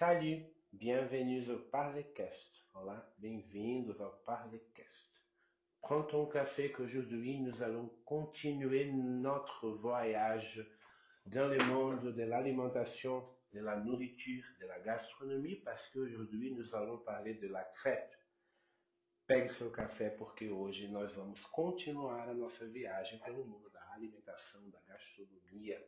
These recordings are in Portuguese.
Salut, bienvenue au Parlecast. Olá, bem-vindos ao Parlecast. Prends ton café qu'aujourd'hui nous allons continuer notre voyage dans le monde de l'alimentation, de la nourriture, de la gastronomie, parce qu'aujourd'hui nous allons parler de la crêpe. Pegue seu café porque hoje nós vamos continuar a nossa viagem pelo mundo da alimentação, da gastronomia.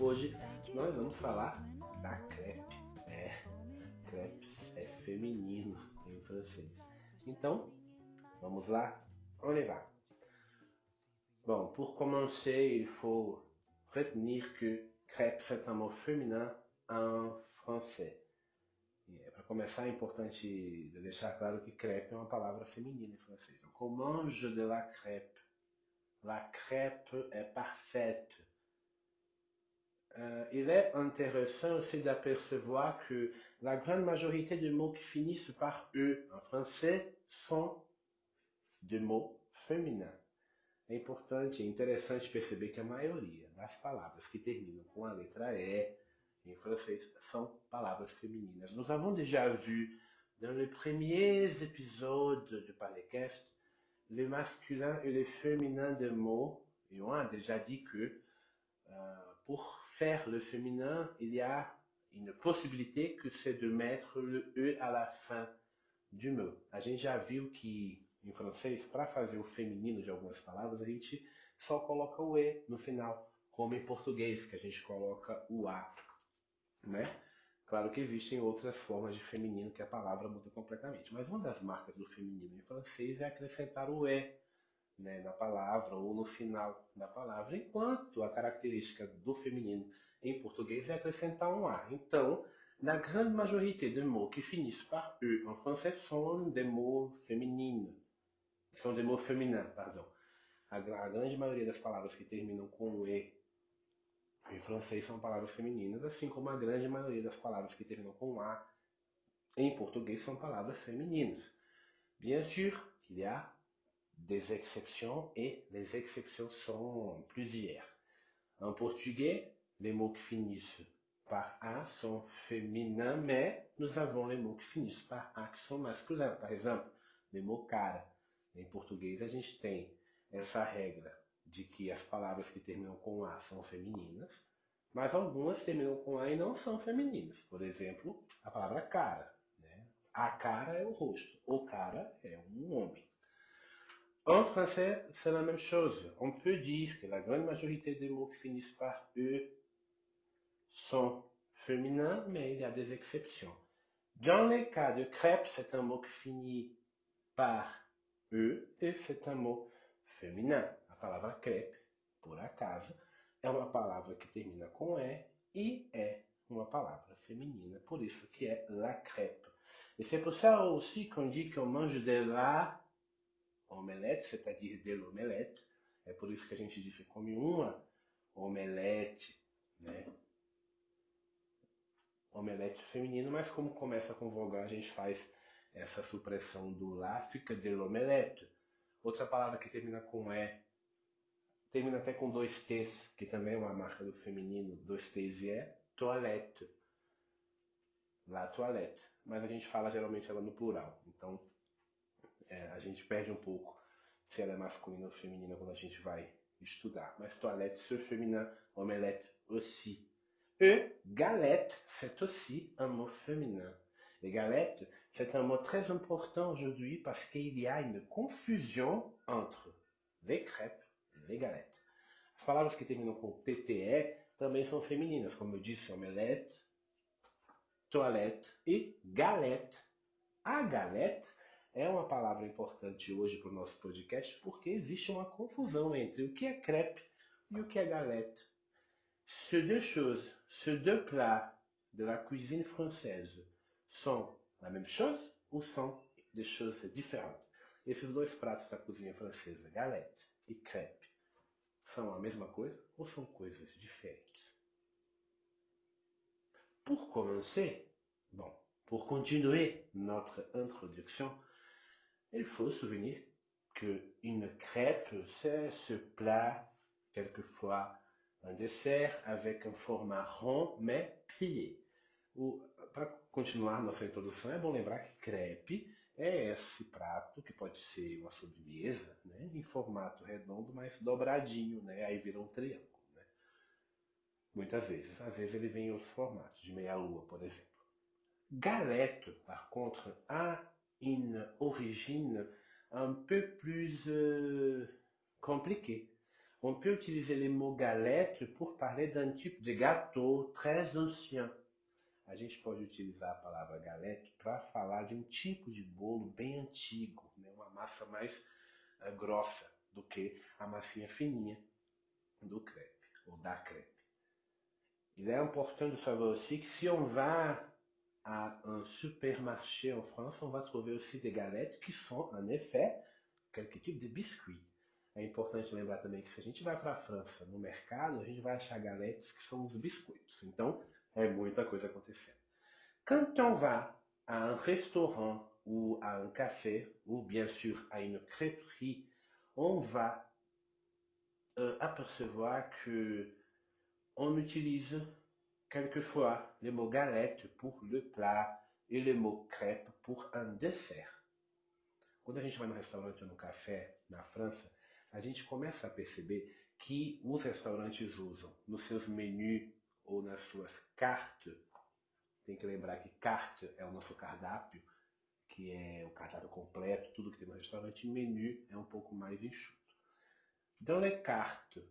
Hoje nós vamos falar da crepe. É, crepes é feminino em francês. Então, vamos lá? On y va. Bon, pour commencer, il faut retenir que crêpe c'est un mot féminin en français. Para começar, é importante deixar claro que crêpe é uma palavra feminina em francês. Donc, on de la crêpe. La crêpe est parfaite. Euh, il est intéressant aussi d'apercevoir que la grande majorité des mots qui finissent par E en français sont des mots féminins. É importante, é interessante perceber que a maioria das palavras que terminam com a letra E em francês são palavras femininas. Nous avons déjà vu dans les premiers épisodes du Parlecast le masculin et le féminin des mots, et on a déjà dit que euh, pour faire le féminin, il y a une possibilité que c'est de mettre le E à la fin du mot. A gente já viu que em francês, para fazer o feminino de algumas palavras, a gente só coloca o E no final, como em português, que a gente coloca o A, né? Claro que existem outras formas de feminino que a palavra muda completamente, mas uma das marcas do feminino em francês é acrescentar o E né, na palavra ou no final da palavra, enquanto a característica do feminino em português é acrescentar um A. Então, la grande majorité des mots qui finissent par E en français sont des mots féminines. São des mots féminins, pardon. A, a, grande maioria das palavras que terminam com E em francês são palavras femininas, assim como a grande maioria das palavras que terminam com A em português são palavras femininas. Bien sûr qu'il y a des exceptions et les exceptions sont plusieurs. En portugais, les mots qui finissent par A sont féminins, mais nous avons les mots qui finissent par A qui sont masculins. Par exemple, les mots cara. Em português, a gente tem essa regra de que as palavras que terminam com A são femininas, mas algumas terminam com A e não são femininas. Por exemplo, a palavra cara. Né? A cara é o rosto, o cara é um homem. En français, c'est la même chose. On peut dire que la grande majorité des mots qui finissent par E sont féminins, mais il y a des exceptions. Dans le cas de crêpe, c'est un mot qui finit par E e c'est un mot féminin. A crêpe, por acaso, é uma palavra que termina com E e é uma palavra feminina, por isso que é la crêpe. Et c'est pour ça aussi qu'on dit qu'on mange de la omelette, c'est-à-dire de l'omelette. É por isso que a gente diz que come uma omelete, né? Omelete feminino, mas como começa com vogal, a gente faz essa supressão do lá, fica de l'omelette. Outra palavra que termina com E, termina até com dois T's, que também é uma marca do feminino, dois T's e é toilette. La toilette. Mas a gente fala geralmente ela no plural. Então é, a gente perde um pouco se ela é masculina ou feminina quando a gente vai estudar. Mas toilette, c'est féminin, omelette aussi. E galette, c'est aussi un mot féminin. Et galette, c'est un mot très important aujourd'hui parce qu'il y a une confusion entre les crêpes e les galettes. As palavras que terminam com TTE também são femininas, como eu disse, omelette, toilette e galette. A galette é uma palavra importante hoje para o nosso podcast porque existe uma confusão entre o que é crepe e o que é galette. Ces deux choses, ces deux plats de la cuisine française sont la même chose ou sont des choses différentes? Esses dois pratos da cozinha francesa, galette e crepe, são a mesma coisa ou são coisas diferentes? Pour commencer, bon, pour continuer notre introduction, Il faut souvenir qu'une crêpe, c'est ce plat, quelquefois un dessert avec un format rond, mais plié. Para continuar nossa introdução, é bom lembrar que crepe é esse prato que pode ser uma sobremesa, né, em formato redondo, mas dobradinho, né, aí vira um triângulo. Né. Muitas vezes. Às vezes ele vem em outros formatos, de meia-lua, por exemplo. Galette, par contre, a une origine un peu plus euh, compliquée. On peut utiliser le mot galette pour parler d'un type de gâteau très ancien. A gente pode utilizar a palavra galette para falar de um tipo de bolo bem antigo, né? uma massa mais uh, grossa do que a massinha fininha do crepe, ou da crepe. Il est important de savoir aussi que si on va à un supermarché en France, on va trouver aussi des galettes qui sont, en effet, quelque type de biscuit. É importante lembrar também que se a gente vai para a França no mercado, a gente vai achar galetes que são os biscoitos. Então, é muita coisa acontecendo. Quand on va à un restaurant ou à un café, ou bien sûr à une crêperie, on va euh, apercevoir que on utilise quelquefois le mot galette pour le plat et le mot crêpe pour un dessert. Quando a gente vai no restaurante ou no café na França, a gente começa a perceber que os restaurantes usam nos seus menus ou nas suas cartes, tem que lembrar que carte é o nosso cardápio, que é o cardápio completo, tudo que tem no restaurante, menu é um pouco mais enxuto. Dans les cartes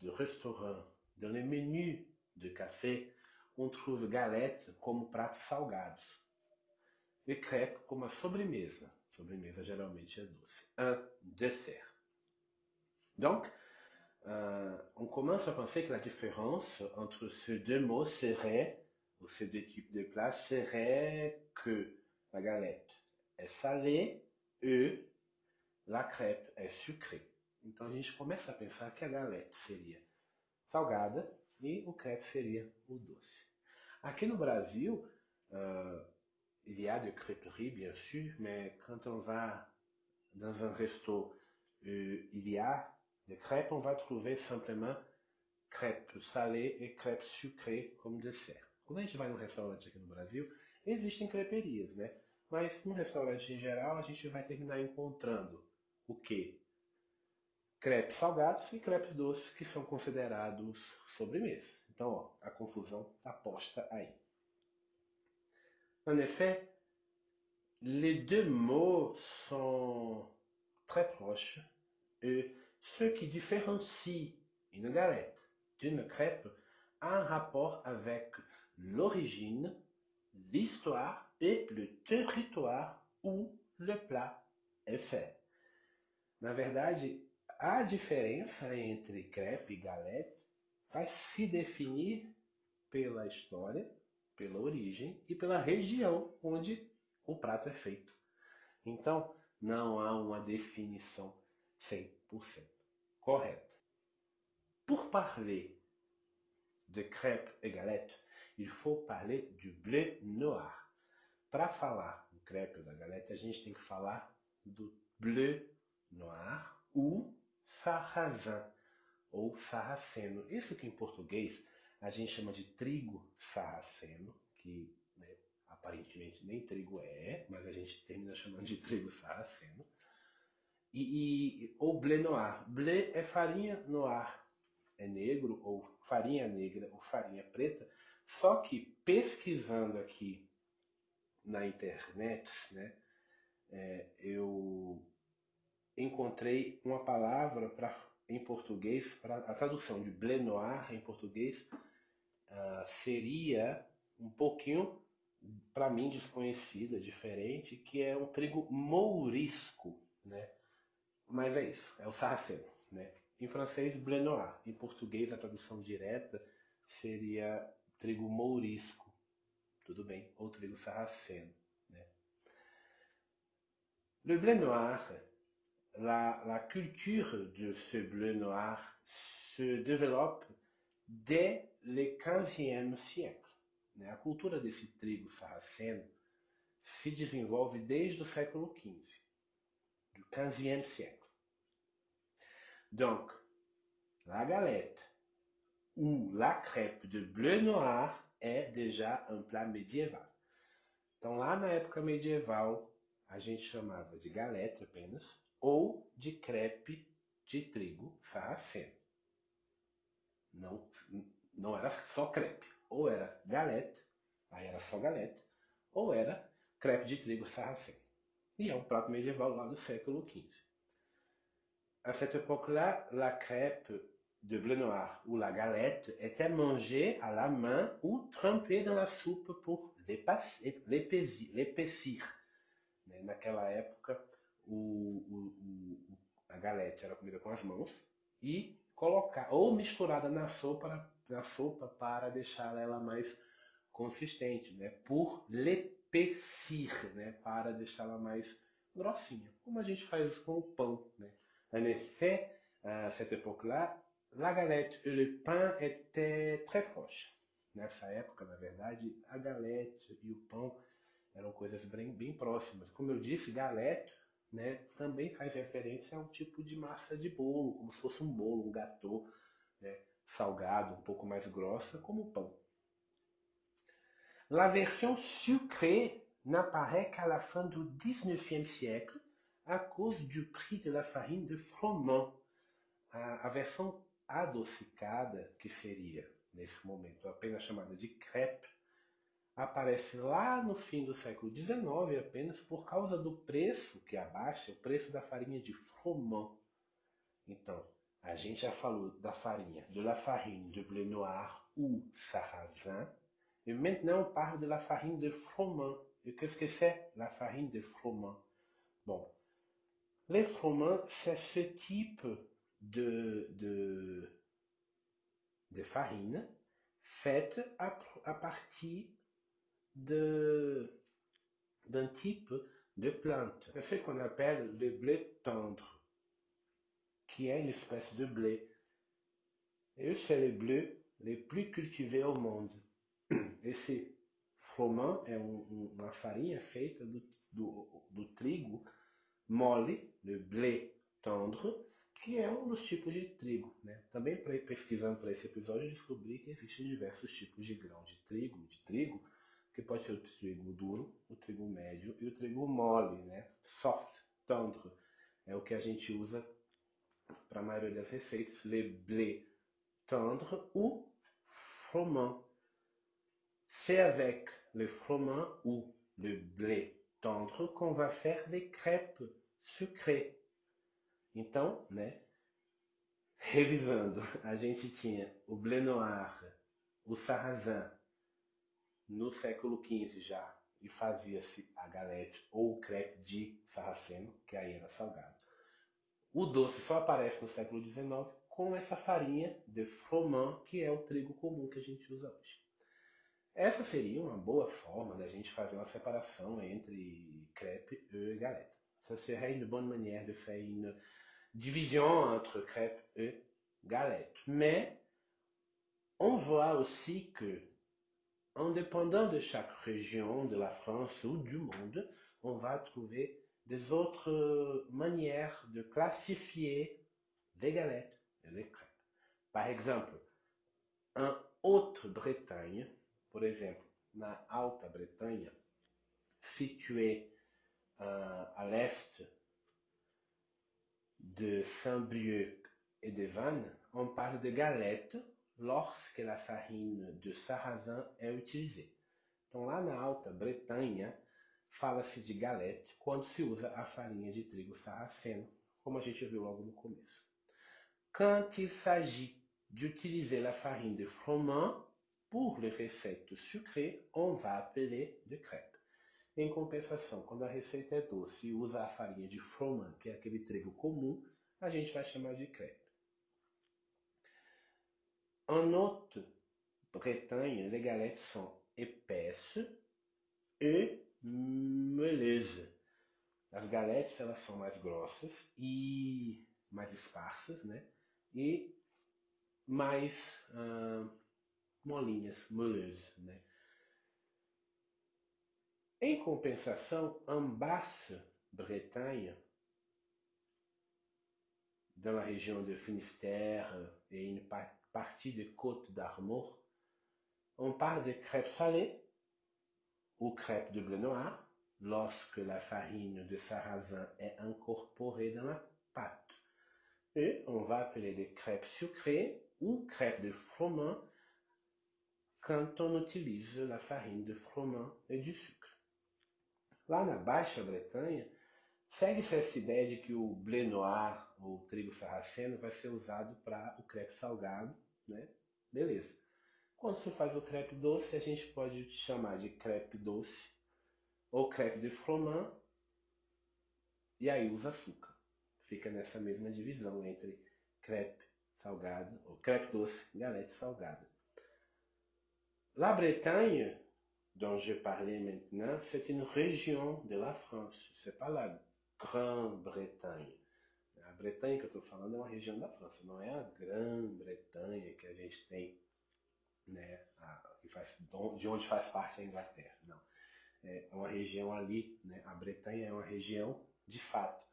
de restaurant, dans les menus de café, on trouve galette como pratos salgados e crêpe como a sobremesa. Sobremesa geralmente é doce. Un dessert. Donc, euh, on commence à penser que la différence entre ces deux mots serait, ou ces deux types de plats, serait que la galette est salée e la crêpe é sucrée. Então a gente começa a pensar que a galette seria salgada e o crepe seria o doce. Aqui no Brasil, uh, il y a de crêperies, bien sûr, mais quand on va dans un resto, euh, il y a des crêpes, on va trouver simplement crêpes salées e crêpes sucrées como dessert. Quando a gente vai num restaurante aqui no Brasil, existem creperias, né? Mas no restaurante em geral, a gente vai terminar encontrando o quê? Crepes salgados e crepes doces, que são considerados sobremesa. Então, ó, a confusão está posta aí. En effet, les deux mots sont très proches et ce qui différencie une galette d'une crêpe a un rapport avec l'origine, l'histoire et le territoire où le plat est fait. A diferença entre crepe e galette vai se definir pela história, pela origem e pela região onde o prato é feito. Então, não há uma definição 100% correta. Pour parler de crêpe et galette, il faut parler du bleu noir. Para falar do crepe ou da galette, a gente tem que falar do bleu noir ou sarrasin ou sarraceno. Isso que em português a gente chama de trigo sarraceno, que né, aparentemente nem trigo é, mas a gente termina chamando de trigo sarraceno. E, e ou blé noir. Blé é farinha noir, é negro, ou farinha negra, ou farinha preta. Só que pesquisando aqui na internet, né, é, eu encontrei uma palavra para em português, para a tradução de blé noir em português uh, seria um pouquinho para mim desconhecida, diferente, que é um trigo mourisco, né? Mas é isso, é o sarraceno, né? Em francês, blé noir. Em português, a tradução direta seria trigo mourisco. Tudo bem? Ou trigo sarraceno, né? Le blé noir, la, la culture de ce bleu noir se développe dès le 15e siècle. Né? A cultura desse trigo sarraceno se desenvolve desde o século XV. du XVe siècle. Donc, la galette ou la crêpe de bleu noir é déjà um plat medieval. Então, lá na época medieval, a gente chamava de galete apenas, ou de crepe de trigo sarraceno. Não, não era só crepe, ou era galete, aí era só galete, ou era crepe de trigo sarraceno. E é um prato medieval lá do século XV. À cette époque-là, la crêpe de bleu noir ou la galette était mangée à la main ou trempée dans la soupe pour l'épaissir. Naquela época, o, o, a galete era comida com as mãos e colocar ou misturada na sopa, na sopa para deixar ela mais consistente, né? Por l'épaissir, né? Para deixá-la mais grossinha, como a gente faz com o pão, né? En effet, à cette époque-là, la galette et le pain étaient très proches. Nessa época, na verdade, a galete e o pão eram coisas bem, bem próximas. Como eu disse, galete né, também faz referência a um tipo de massa de bolo, como se fosse um bolo, um gâteau, né, salgado, um pouco mais grossa, como pão. La version sucrée n'apparaît qu'à la fin du XIXe siècle à cause du prix de la farine de froment. A, a versão adocicada, que seria, nesse momento, apenas chamada de crepe, aparece lá no fim do século XIX apenas por causa do preço que abaixa, o preço da farinha de froment. Então, a gente já falou da farinha, de la farine de blé noir ou sarrasin, e maintenant on parle de la farine de froment. E qu'est-ce que c'est la farine de froment Bon, les froments, c'est ce type de, de, de farine faite à, à partir d'un type de plante. C'est ce qu'on appelle le blé tendre, qui est une espèce de blé. Et c'est le blé le plus cultivé au monde. Esse froment é um, uma farinha feita do, do, do trigo mole, le blé tendre, que é um dos tipos de trigo. Né? Também pesquisando para esse episódio, descobri que existem diversos tipos de grão de trigo, de trigo, que pode ser o trigo duro, o trigo médio e o trigo mole, né? Soft, tendre, é o que a gente usa para a maioria das receitas. Le blé tendre ou froment. C'est avec le froment ou le blé tendre qu'on va faire des crêpes sucrées. Então, né? Revisando, a gente tinha o blé noir, o sarrasin, no século XV já, e fazia-se a galete ou crepe de sarraceno, que aí era salgado. O doce só aparece no século XIX com essa farinha de froment, que é o trigo comum que a gente usa hoje. Essa seria uma boa forma da gente fazer uma separação entre crepe e galette. Ça serait une bonne manière de faire une division entre crêpe et galette. Mais on voit aussi que indépendant de chaque région de la France ou du monde, on va trouver des autres manières de classifier les galettes et les crêpes. Par exemple, en Haute-Bretagne, por exemplo, na Alta Bretanha, située euh, à l'est de Saint-Brieuc et de Vannes, on parle de galettes lorsque la farine de sarrasin é utilisée. Então, lá na Alta Bretanha, fala-se de galette quando se usa a farinha de trigo sarraceno, como a gente viu logo no começo. Quand il s'agit d'utiliser la farine de froment pour les recettes sucrées, on va appeler de crêpe. Em compensação, quando a receita é doce e usa a farinha de froment, que é aquele trigo comum, a gente vai chamar de crepe. En Haute-Bretagne, les galettes sont épaisses e meuleuses. As galetes elas são mais grossas e mais esparsas, né? E mais molinhas, meuleuses, né? Em compensação, en Basse-Bretagne, dans la région de Finistère et une partie de Côte d'Armor, on parle de crêpes salées ou crêpes de blé noir lorsque la farine de sarrasin est incorporée dans la pâte. Et on va appeler des crêpes sucrées ou crêpes de froment quand on utilise la farine de froment e de sucre. Lá na Baixa Bretanha, segue-se essa ideia de que o blé noir, ou trigo sarraceno, vai ser usado para o crepe salgado, né? Beleza. Quando se faz o crepe doce, a gente pode chamar de crepe doce ou crepe de froment, e aí usa açúcar. Fica nessa mesma divisão entre crepe salgado, ou crepe doce, galette salgada. La Bretagne, dont je parlais maintenant, c'est une région de la France, c'est pas la Grande-Bretanha. Bretanha que eu estou falando é uma região da França, não é a Grã-Bretanha que a gente tem, né, a, que faz, de onde faz parte a Inglaterra. Não. É uma região ali, né, a Bretanha é uma região, de fato,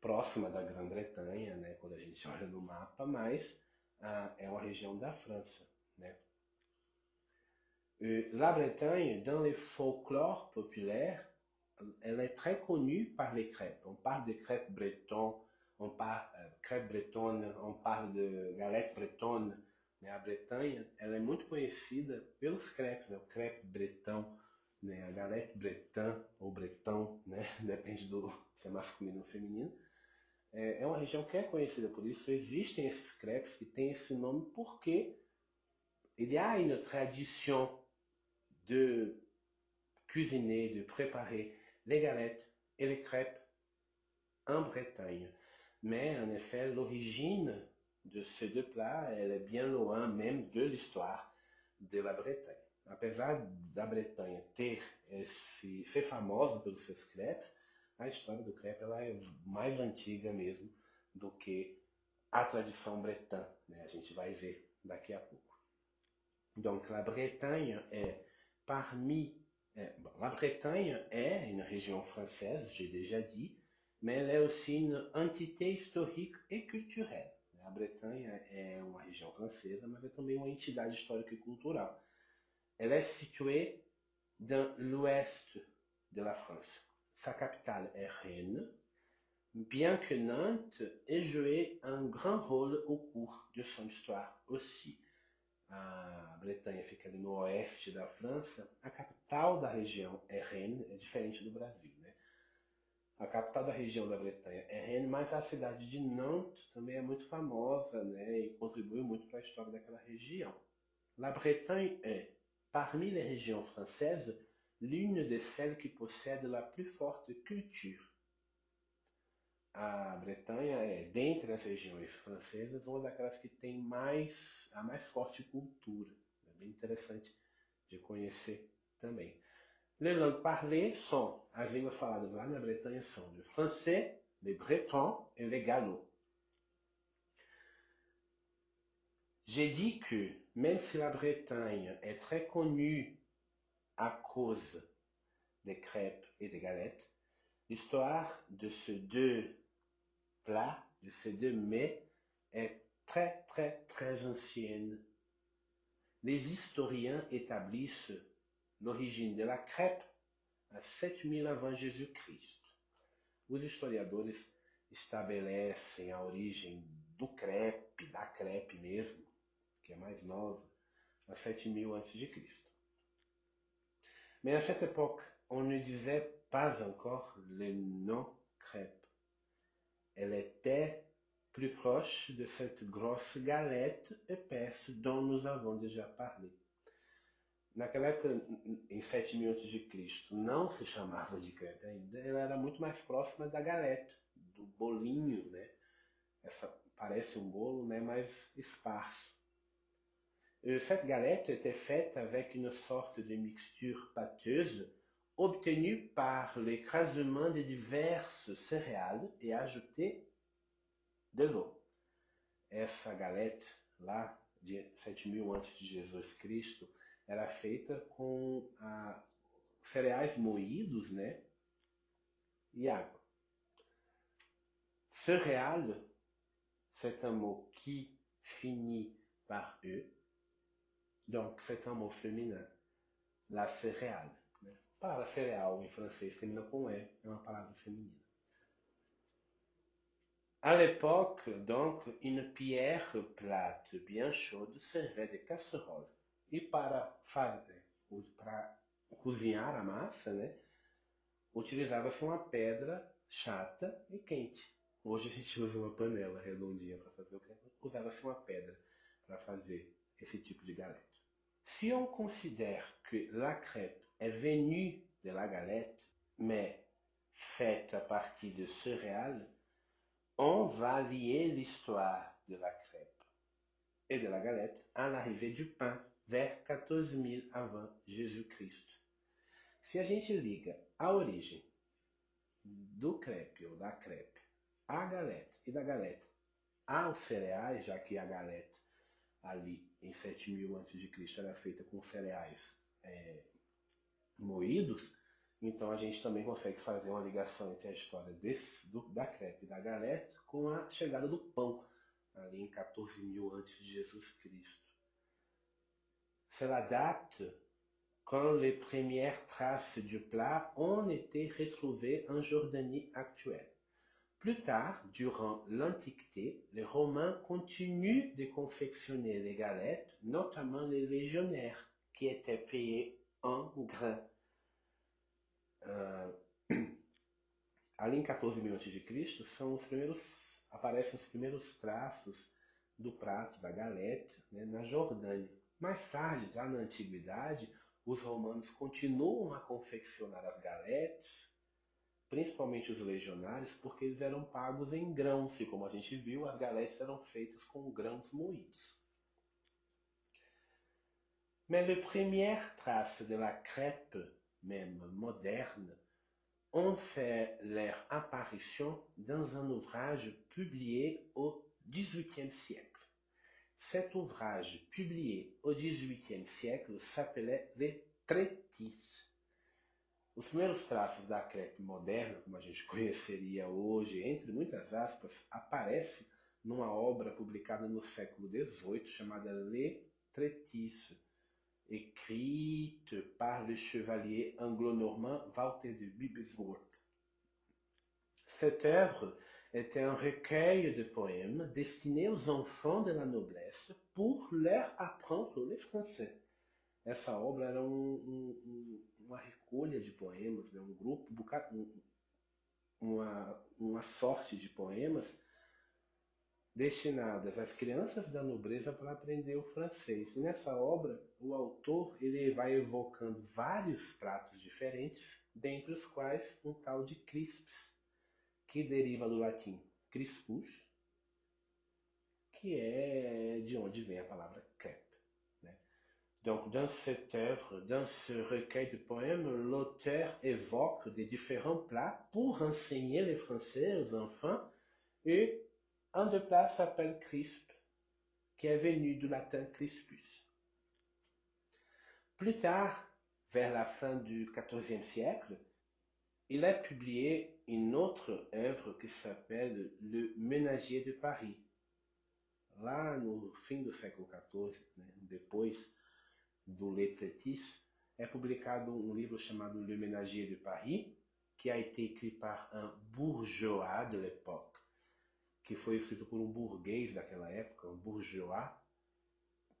próxima da Grã-Bretanha, né, quando a gente olha no mapa, mas é uma região da França. Né. La Bretagne, dans le folklore populaire, elle est très connue par les crêpes. On parle de crêpes bretonnes, on parle euh, crêpes bretonnes, on parle de galette bretonne. Né? A Bretanha ela é muito conhecida pelos crepes, né? crepe né? galette breton ou bretão, né? depende do se é masculino ou feminino. É, é uma região que é conhecida por isso. Existem esses crepes que têm esse nome porque il y a une tradition de cuisiner, de préparer les galettes et les crêpes en Bretagne. Mais en effet, l'origine de ces deux plats, elle est bien loin même de l'histoire de la Bretagne. Apesar da Bretanha ter esse, ser famosa pelos seus crepes, a história do crepe ela é mais antiga mesmo que a tradição bretã. Né? A gente vai ver daqui a pouco. Donc la Bretagne est parmi La Bretagne est une région française, j'ai déjà dit, mais elle est aussi une entité historique et culturelle. A Bretanha é uma região francesa, mas é também uma entidade histórica e cultural. Elle est située dans l'ouest de la France. Sa capitale est Rennes, bien que Nantes ait joué un grand rôle au cours de son histoire aussi. a Bretanha fica no oeste da França, a capital da região é Rennes, é diferente do Brasil, né? A capital da região da Bretanha é Rennes, mas a cidade de Nantes também é muito famosa, né? E contribui muito para a história daquela região. La Bretagne est, parmi les régions françaises, l'une de celles qui possède la plus forte culture a Bretanha é, dentre as regiões francesas, uma daquelas que tem mais a mais forte cultura. É bem interessante de conhecer também. Les langues parlées sont, as línguas faladas lá na Bretanha são le français, le breton et le gallo. J'ai dit que, même si la Bretagne est très connue à cause des crêpes et des galettes, l'histoire de ces deux plat de ces deux mets est très très très ancienne. Les historiens établissent l'origine de la crêpe a 7000 avant Jésus-Christ. Os historiadores estabelecem a origem do crepe, da crepe mesmo, que é mais nova, a 7000 a.C. Mais à cette époque, on ne disait pas encore le nom crêpe. Elle était plus proche de cette grosse galette épaisse dont nous avons déjà parlé. Naquela época, em 7000 a.C., não se chamava de crepe ainda, ela era muito mais próxima da galete, do bolinho, né? Essa parece um bolo, né? mais esparso. Cette galette était faite avec une sorte de mixture pâteuse obtenu par l'écrasement de diverses céréales e ajouté de l'eau. Essa galete lá de 7000 antes de Jesus Cristo era feita com a, cereais moídos, né, e água. Céréales c'est un mot qui finit par E. Donc, c'est un mot féminin. La céréale. Né? A palavra cereal em francês termina com E, é uma palavra feminina. À l'époque, donc, une pierre plate bien chaude servait de casserole. E para fazer, para cozinhar a massa, né, utilizava-se uma pedra chata e quente. Hoje a gente usa uma panela redondinha para fazer o que usava-se uma pedra para fazer esse tipo de galette. Si on considère que la crêpe est venue de la galette, mais faite à partir de céréales, on va lier l'histoire de la crêpe et de la galette à l'arrivée du pain vers 14 000 avant Jésus-Christ. Se a gente liga a origem do crepe ou da crepe à galette e da galette aos cereais, já que a galete ali em 7000 a.C. era feita com cereais é, moídos, então a gente também consegue fazer uma ligação entre a história desse, do, da crepe e da galete com a chegada do pão, ali em 14.000 antes de Jesus Cristo. Cela date quand les premières traces du plat ont été retrouvées en Jordanie actuelle. Plus tard, durant l'Antiquité, les Romains continuent de confectionner les galettes, notamment les légionnaires, qui étaient payés en grains. Uh, ali em 14 mil a.C., são os primeiros, aparecem os primeiros traços do prato, da galete, né, na Jordânia. Mais tarde, já na Antiguidade, os romanos continuam a confeccionar as galetes, principalmente os legionários, porque eles eram pagos em grãos, e como a gente viu, as galetes eram feitas com grãos moídos. Mais les premières traces de la crêpe, même moderne, ont fait leur apparition dans un ouvrage publié au XVIIIe siècle. Cet ouvrage, publié au XVIIIe siècle, s'appelait Les Trétices. Os primeiros traços da crepe moderna, como a gente conheceria hoje, entre muitas aspas, aparece numa obra publicada no século XVIII chamada Les Trétices, écrite par le chevalier anglo-normand Walter de Bibesworth. Cette œuvre était un recueil de poèmes destinés aux enfants de la noblesse pour leur apprendre le français. Essa obra era um, um, uma recolha de poemas, né? um grupo, uma, uma sorte de poemas destinadas às crianças da nobreza para aprender o francês. E nessa obra, o autor ele vai evocando vários pratos diferentes, dentre os quais um tal de crispes, que deriva do crispus, que é de onde vem a palavra crepe. Donc, dans cette œuvre, dans ce recueil de poèmes, l'auteur évoque des différents plats pour enseigner les Français aux enfants et un des plats s'appelle crisp, qui est venu du latin crispus. Plus tard, vers la fin du XIVe siècle, il a publié une autre œuvre qui s'appelle Le Ménager de Paris. Lá no fim do século XIV, né, depois do Letretis, é publicado um livro chamado Le Ménager de Paris, que a été écrit par un bourgeois de l'époque, que foi escrito por um burguês daquela época, um bourgeois,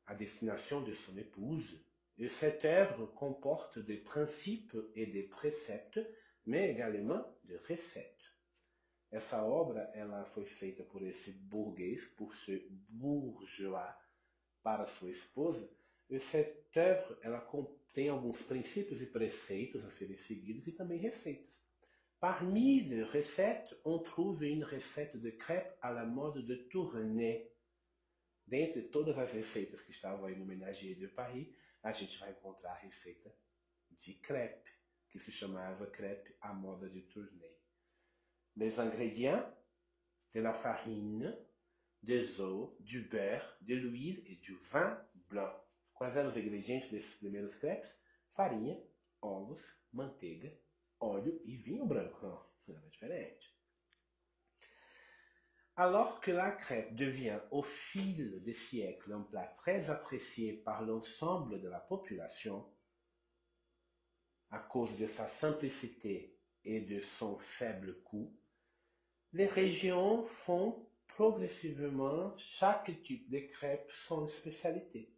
à destination de son épouse. Et cette œuvre comporte des principes et des préceptes, mais également de recettes. Essa obra ela foi feita por esse burguês, por ce bourgeois, para sua esposa, e cette œuvre, ela contém alguns princípios e preceitos a serem seguidos e também receitas. Parmi les recettes, on trouve une recette de crêpe à la mode de Tournai. Dentre todas as receitas que estavam aí no Ménager de Paris, a gente vai encontrar a receita de crêpe, que se chamava crêpe à moda de Tournai. Les ingrédients de la farine, des œufs, du beurre, de l'huile et du vin blanc. Quais eram os ingredientes desses primeiros crepes? Farinha, ovos, manteiga, óleo e vinho branco. Era diferente. Alors que la crêpe devient au fil des siècles un plat très apprécié par l'ensemble de la population, à cause de sa simplicité et de son faible coût, les régions font progressivement chaque type de crêpe son spécialité,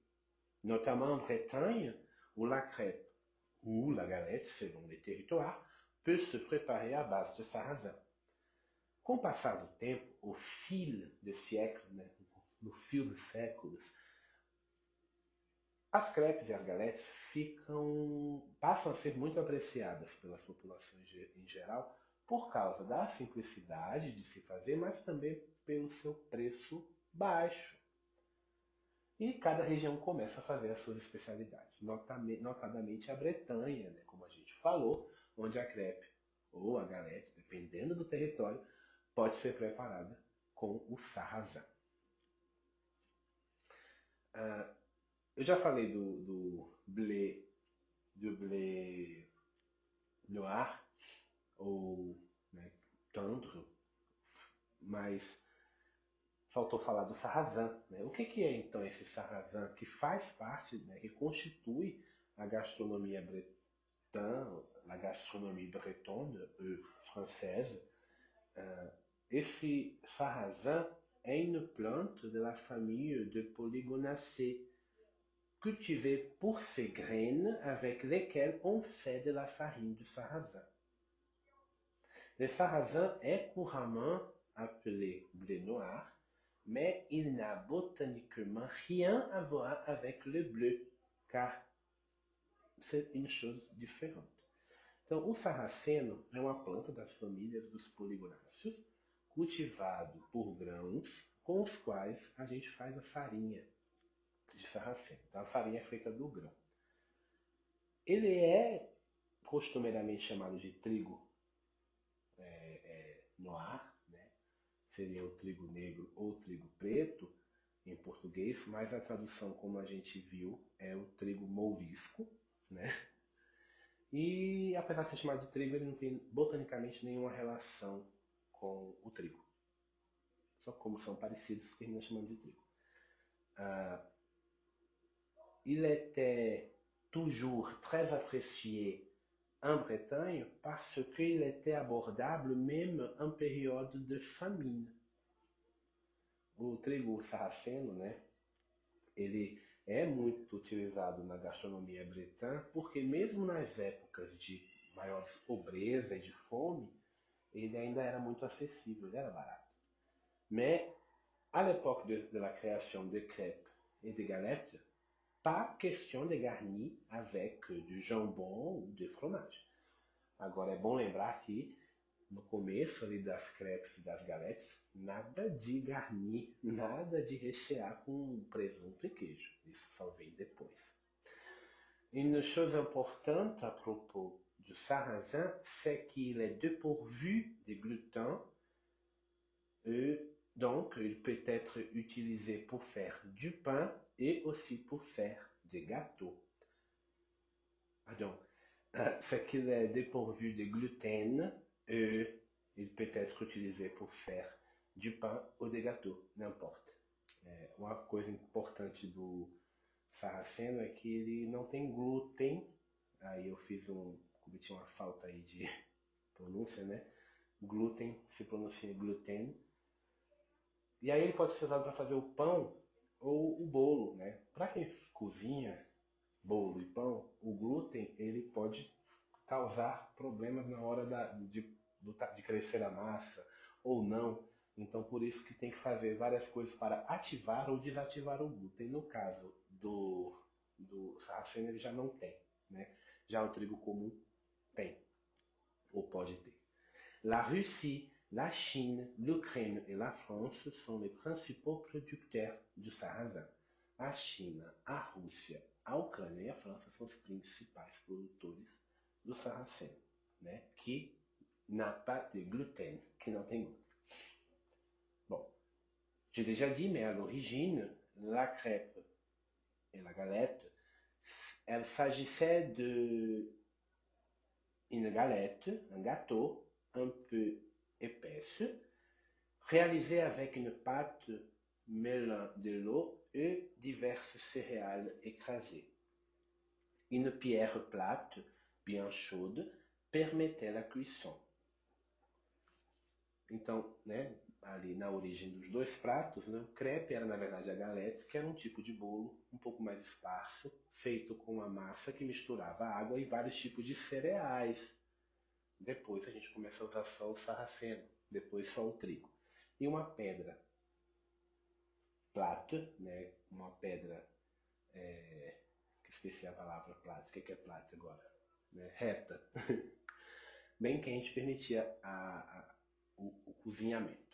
notamment en Bretagne, où la crêpe ou la galette, selon les territoires, peut se préparer à base de sarrasin. Com o passar do tempo, o fil de séculos, né, no fio dos séculos, as crepes e as galetes ficam, passam a ser muito apreciadas pelas populações em geral por causa da simplicidade de se fazer, mas também pelo seu preço baixo. E cada região começa a fazer as suas especialidades, notadamente a Bretanha, né, como a gente falou, onde a crepe ou a galete, dependendo do território, pode ser preparada com o sarrasin. Uh, eu já falei do, do blé, do blé noir, ou né, tendre, mas faltou falar do sarrasin. Né? O que, que, é então esse sarrasin que faz parte, né, que constitui a gastronomia bretã, a gastronomie bretonne, euh, française, uh, esse sarrasin est une plante de la famille de Polygonacées, cultivée pour ses graines avec lesquelles on fait de la farine de sarrasin. Le sarrasin est couramment appelé blé noir, mais il n'a botaniquement rien à voir avec le bleu, car c'est une chose différente. Então, o sarraceno é uma planta das famílias dos poligonáceos, cultivado por grãos com os quais a gente faz a farinha de sarraceno. Então, a farinha é feita do grão. Ele é costumeiramente chamado de trigo é, é, noir, né? seria o trigo negro ou trigo preto em português, mas a tradução, como a gente viu, é o trigo mourisco, né? E apesar de ser chamado de trigo, ele não tem botanicamente nenhuma relação com o trigo. Só como são parecidos, termina chamando de trigo. Uh, il était toujours très apprécié en Bretagne parce qu'il était abordable même en période de famine. O trigo sarraceno, né? Ele é muito utilizado na gastronomia bretã porque mesmo nas épocas de maior pobreza e de fome, ele ainda era muito acessível, ele era barato. Mais à l'époque de, de, la création crêpes et de galettes, pas question de garnir avec du jambon ou de fromage. Agora é bom lembrar que no começo ali das crepes e das galettes, nada de garnir, nada de rechear com presunto e queijo. Isso só vem depois. Une chose importante à propos du sarrasin, c'est qu'il est dépourvu de gluten et donc il peut être utilisé pour faire du pain et aussi pour faire des gâteaux. Pardon, c'est qu'il est dépourvu de gluten et il peut être utilisé pour faire du pain ou des gâteaux, n'importe. Uma coisa importante do sarraceno é que ele não tem glúten. Aí eu fiz um, cometi uma falta aí de pronúncia, né? Glúten se pronuncia gluten. E aí ele pode ser usado para fazer o pão ou o bolo, né? Para quem cozinha bolo e pão, o glúten ele pode causar problemas na hora da, de, de crescer a massa ou não. Então por isso que tem que fazer várias coisas para ativar ou desativar o glúten. No caso do, do sarraceno ele já não tem, né? Já o trigo comum tem ou pode ter. La Russie, la Chine, l'Ukraine et la France sont les principaux producteurs de sarrasin. A China, a Rússia, a Ucrânia e a França são os principais produtores do? Que n'a pas de gluten, que não tem glúten. Bon, j'ai déjà dit, mais à l'origine, la crêpe et la galette, il s'agissait de une galette, un gâteau un peu épaisse, réalisé avec une pâte mêlant de l'eau et diverses céréales écrasées. Une pierre plate, bien chaude, permettait la cuisson. Então, né, ali na origem dos dois pratos, né, o crepe era na verdade a galette, que era um tipo de bolo um pouco mais esparso, feito com uma massa que misturava água e vários tipos de cereais. Depois a gente começa a usar só o sarraceno, depois só o trigo. E uma pedra plata, né, uma pedra, é, que esqueci a palavra plata, o que é plata agora? Né, reta, bem quente, permitia a, a, o, o cozinhamento.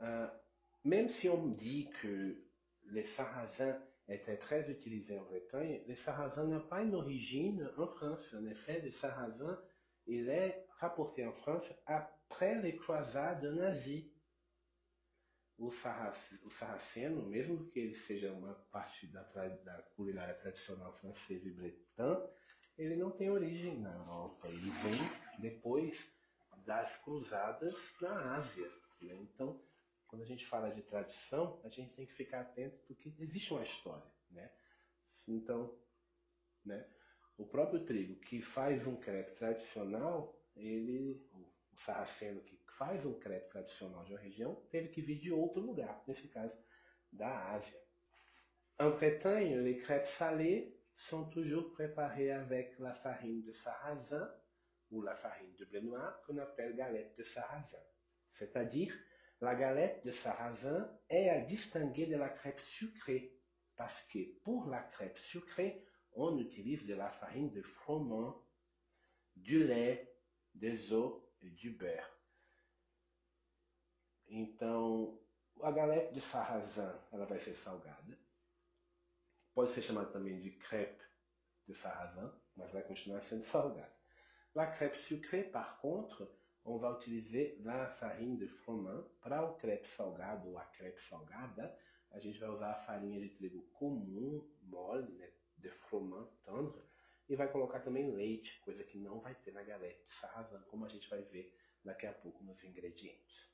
Euh, même si on dit que les sarrasins étaient très utilisés en Bretagne, les sarrasins n'ont pas une origine en France. En effet, le sarrasin, il est rapporté en France après les croisades nazies. O sarraceno, mesmo que ele seja uma parte da, da culinária tradicional francesa e bretã, ele não tem origem na Europa. Ele vem depois das cruzadas na Ásia. Né? Então, quando a gente fala de tradição, a gente tem que ficar atento porque existe uma história, né? Então, né, o próprio trigo que faz um crepe tradicional, ele, o sarraceno que faz um crepe tradicional de uma região, teve que vir de outro lugar, nesse caso da Ásia. En Bretagne, les crêpes salées sont toujours préparées avec la farine de sarrasin ou la farine de blé noir qu'on appelle galette de sarrasin, c'est-à-dire La galette de sarrasin est à distinguer de la crêpe sucrée parce que pour la crêpe sucrée, on utilise de la farine de froment, du lait, des œufs e du beurre. Então, a galette de sarrasin, ela vai ser salgada. Pode ser chamada também de crêpe de sarrasin, mas vai continuar sendo. La crêpe sucrée, par contre, on va utiliser la farine de froment. Para o crepe salgado ou a crepe salgada, a gente vai usar a farinha de trigo comum, mole, né, de froment tendre, e vai colocar também leite, coisa que não vai ter na galette de sarrasin, como a gente vai ver daqui a pouco nos ingredientes.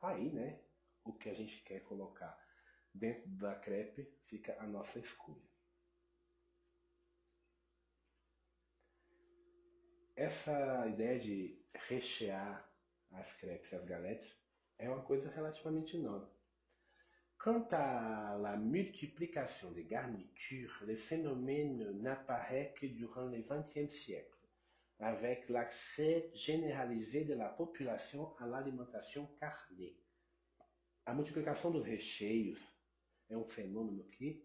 Aí, né, o que a gente quer colocar dentro da crepe fica a nossa escolha. Essa ideia de rechear as crepes e as galettes é uma coisa relativamente nova. Quant à la multiplication des garnitures, le phénomène n'apparaît que durant le XXe siècle, avec l'accès généralisé de la population à l'alimentation carnée. A multiplicação dos recheios é um fenômeno que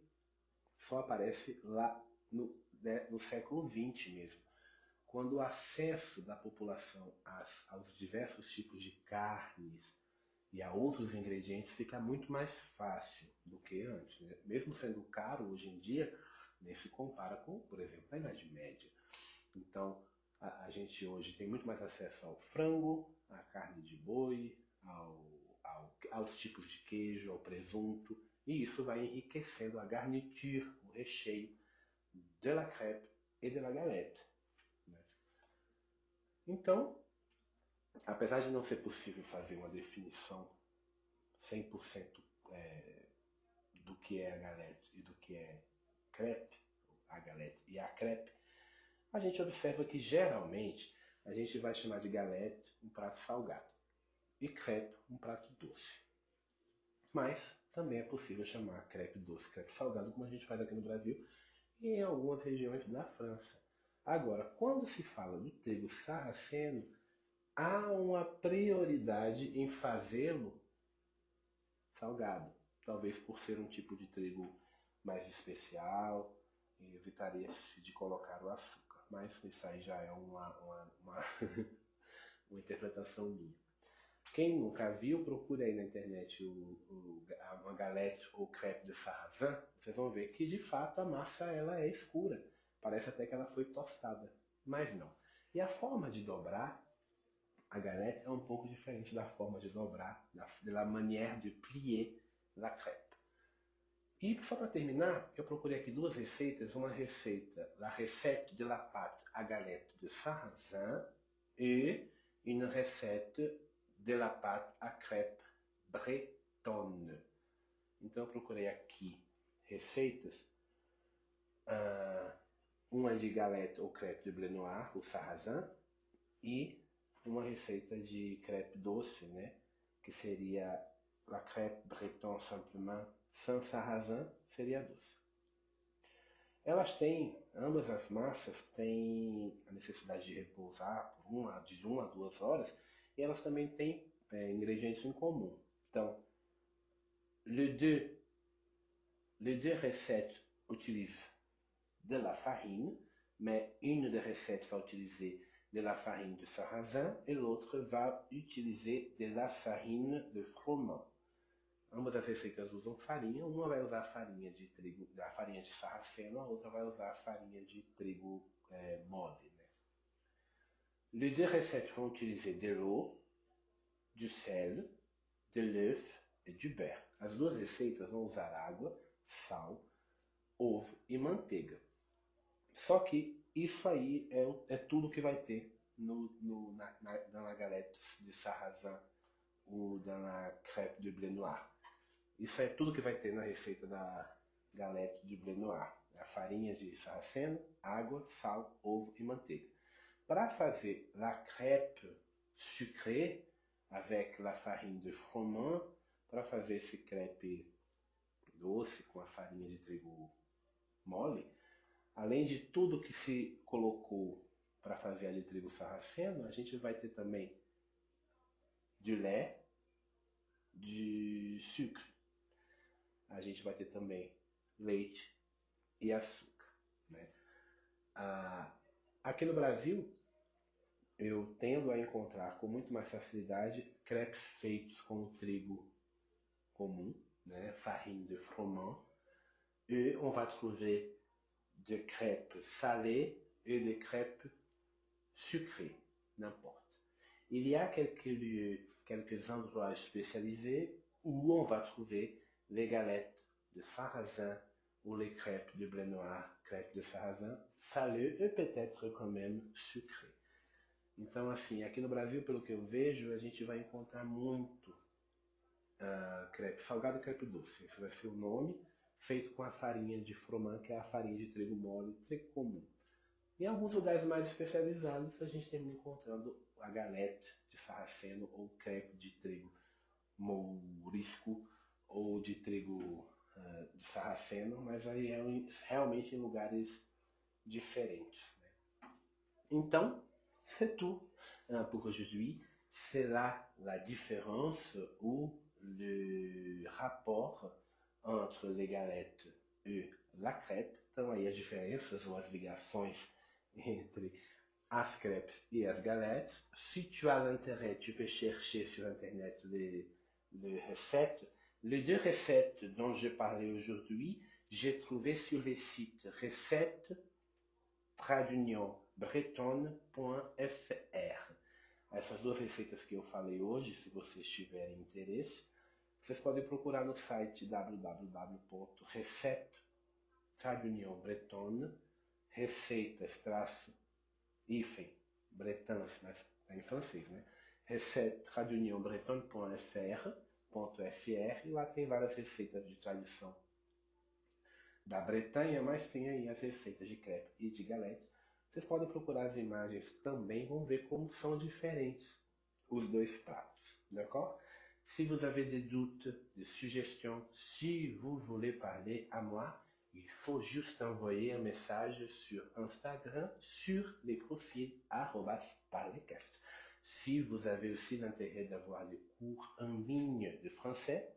só aparece lá no, né, no século XX mesmo quando o acesso da população às, aos diversos tipos de carnes e a outros ingredientes fica muito mais fácil do que antes. Né? Mesmo sendo caro hoje em dia, nem se compara com, por exemplo, a Idade Média. Então, a, a gente hoje tem muito mais acesso ao frango, à carne de boi, ao, ao, aos tipos de queijo, ao presunto, e isso vai enriquecendo a garniture, o recheio de la crêpe e de la galette. Então, apesar de não ser possível fazer uma definição 100% é, do que é a galette e do que é crepe, a galette e a crepe, a gente observa que geralmente a gente vai chamar de galette um prato salgado e crepe um prato doce. Mas também é possível chamar crepe doce, crepe salgado, como a gente faz aqui no Brasil e em algumas regiões da França. Agora, quando se fala do trigo sarraceno, há uma prioridade em fazê-lo salgado. Talvez por ser um tipo de trigo mais especial, evitaria-se de colocar o açúcar. Mas isso aí já é uma, uma, uma, uma interpretação minha. Quem nunca viu, procure aí na internet o, o, uma galette ou crepe de sarrasin. Vocês vão ver que de fato a massa ela é escura. Parece até que ela foi tostada, mas não. E a forma de dobrar a galette é um pouco diferente da forma de dobrar, da, manière de plier la crêpe. E só para terminar, eu procurei aqui duas receitas, uma receita, la recette de la pâte à galette de sarrasin e une recette de la pâte à crêpe bretonne. Então eu procurei aqui receitas. Uh, uma de galette ou crêpe de noir, o sarrasin, e uma receita de crepe doce, né? Que seria la crêpe breton simplement sans sarrasin, seria doce. Elas têm, ambas as massas têm a necessidade de repousar por uma, de uma a duas horas, e elas também têm é, ingredientes em comum. Então, les deux, les deux recettes utilisent de la farine, mais une des recettes va utiliser de la farine de sarrasin et l'autre va utiliser de la farine de froment. Ambas as receitas usam farinha, uma vai usar farinha de trigo, a farinha de sarraceno, a outra vai usar a farinha de trigo é, mole. Né? Les deux recettes vont utiliser de l'eau, du sel, de l'œuf et du beurre. As duas receitas vão usar água, sal, ovo e manteiga. Só que isso aí é, é tudo que vai ter no, no, na, na, galette de sarrasin ou na crêpe de blé noir. Isso é tudo que vai ter na receita da galette de blé noir. A farinha de sarraceno, água, sal, ovo e manteiga. Para fazer la crêpe sucrée avec la farine de froment, para fazer esse crepe doce com a farinha de trigo mole, além de tudo que se colocou para fazer a de trigo sarraceno, a gente vai ter também de lait, de sucre, a gente vai ter também leite e açúcar. Né? Ah, aqui no Brasil, eu tendo a encontrar com muito mais facilidade crepes feitos com trigo comum, né? de froment, e on va trouver de crêpes salées et de crêpes sucrées, n'importe. Il y a quelques lieux, quelques endroits spécialisés où on va trouver les galettes de sarrasin ou les crêpes de blé noir, crêpes de sarrasin, salées e peut-être quand même sucrées. Então, assim, aqui no Brasil, pelo que eu vejo, a gente vai encontrar muito uh, crepe salgado e crepe doce. Esse vai ser o nome, feito com a farinha de froment, que é a farinha de trigo mole, trigo comum. Em alguns lugares mais especializados, a gente termina encontrando a galete de sarraceno ou crepe de trigo mourisco ou de trigo uh, de sarraceno, mas aí é realmente em lugares diferentes. Né? Então, c'est tout pour aujourd'hui. C'est là la différence ou le rapport entre les galettes e la crêpe. Então aí as diferenças ou as ligações entre as crêpes et as galettes. Si tu as l'intérêt, tu peux chercher sur Internet les, les recettes les deux recettes dont je parlais aujourd'hui, j'ai trouvé sur les sites recettes bretonne.fr. Essas duas receitas que eu falei hoje, se vocês tiverem interesse, vocês podem procurar no site www.recette bretonne receitas traço hífen mas está em francês, né? recette bretonne.fr .fr e lá tem várias receitas de tradição da Bretanha, mas tem aí as receitas de crepe e de galette. Vocês podem procurar as imagens também, vão ver como são diferentes os dois pratos, d'accord? Si vous avez des doutes, des suggestions, si vous voulez parler à moi, il faut juste envoyer un message sur Instagram sur les profils parlecast. Si vous avez aussi l'intérêt d'avoir des cours en ligne de français,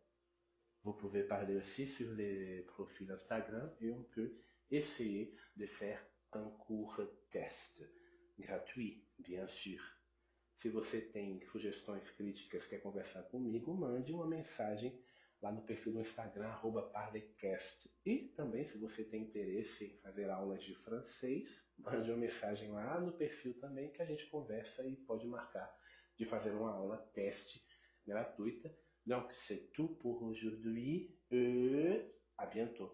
vous pouvez parler aussi sur les profils Instagram et on peut essayer de faire um cours test gratuit, bien sûr. Se você tem sugestões, críticas, quer conversar comigo, mande uma mensagem lá no perfil do Instagram, arroba Parlecast. E também, se você tem interesse em fazer aulas de francês, mande uma mensagem lá no perfil também que a gente conversa e pode marcar de fazer uma aula teste gratuita. Donc, c'est tout pour aujourd'hui et à bientôt.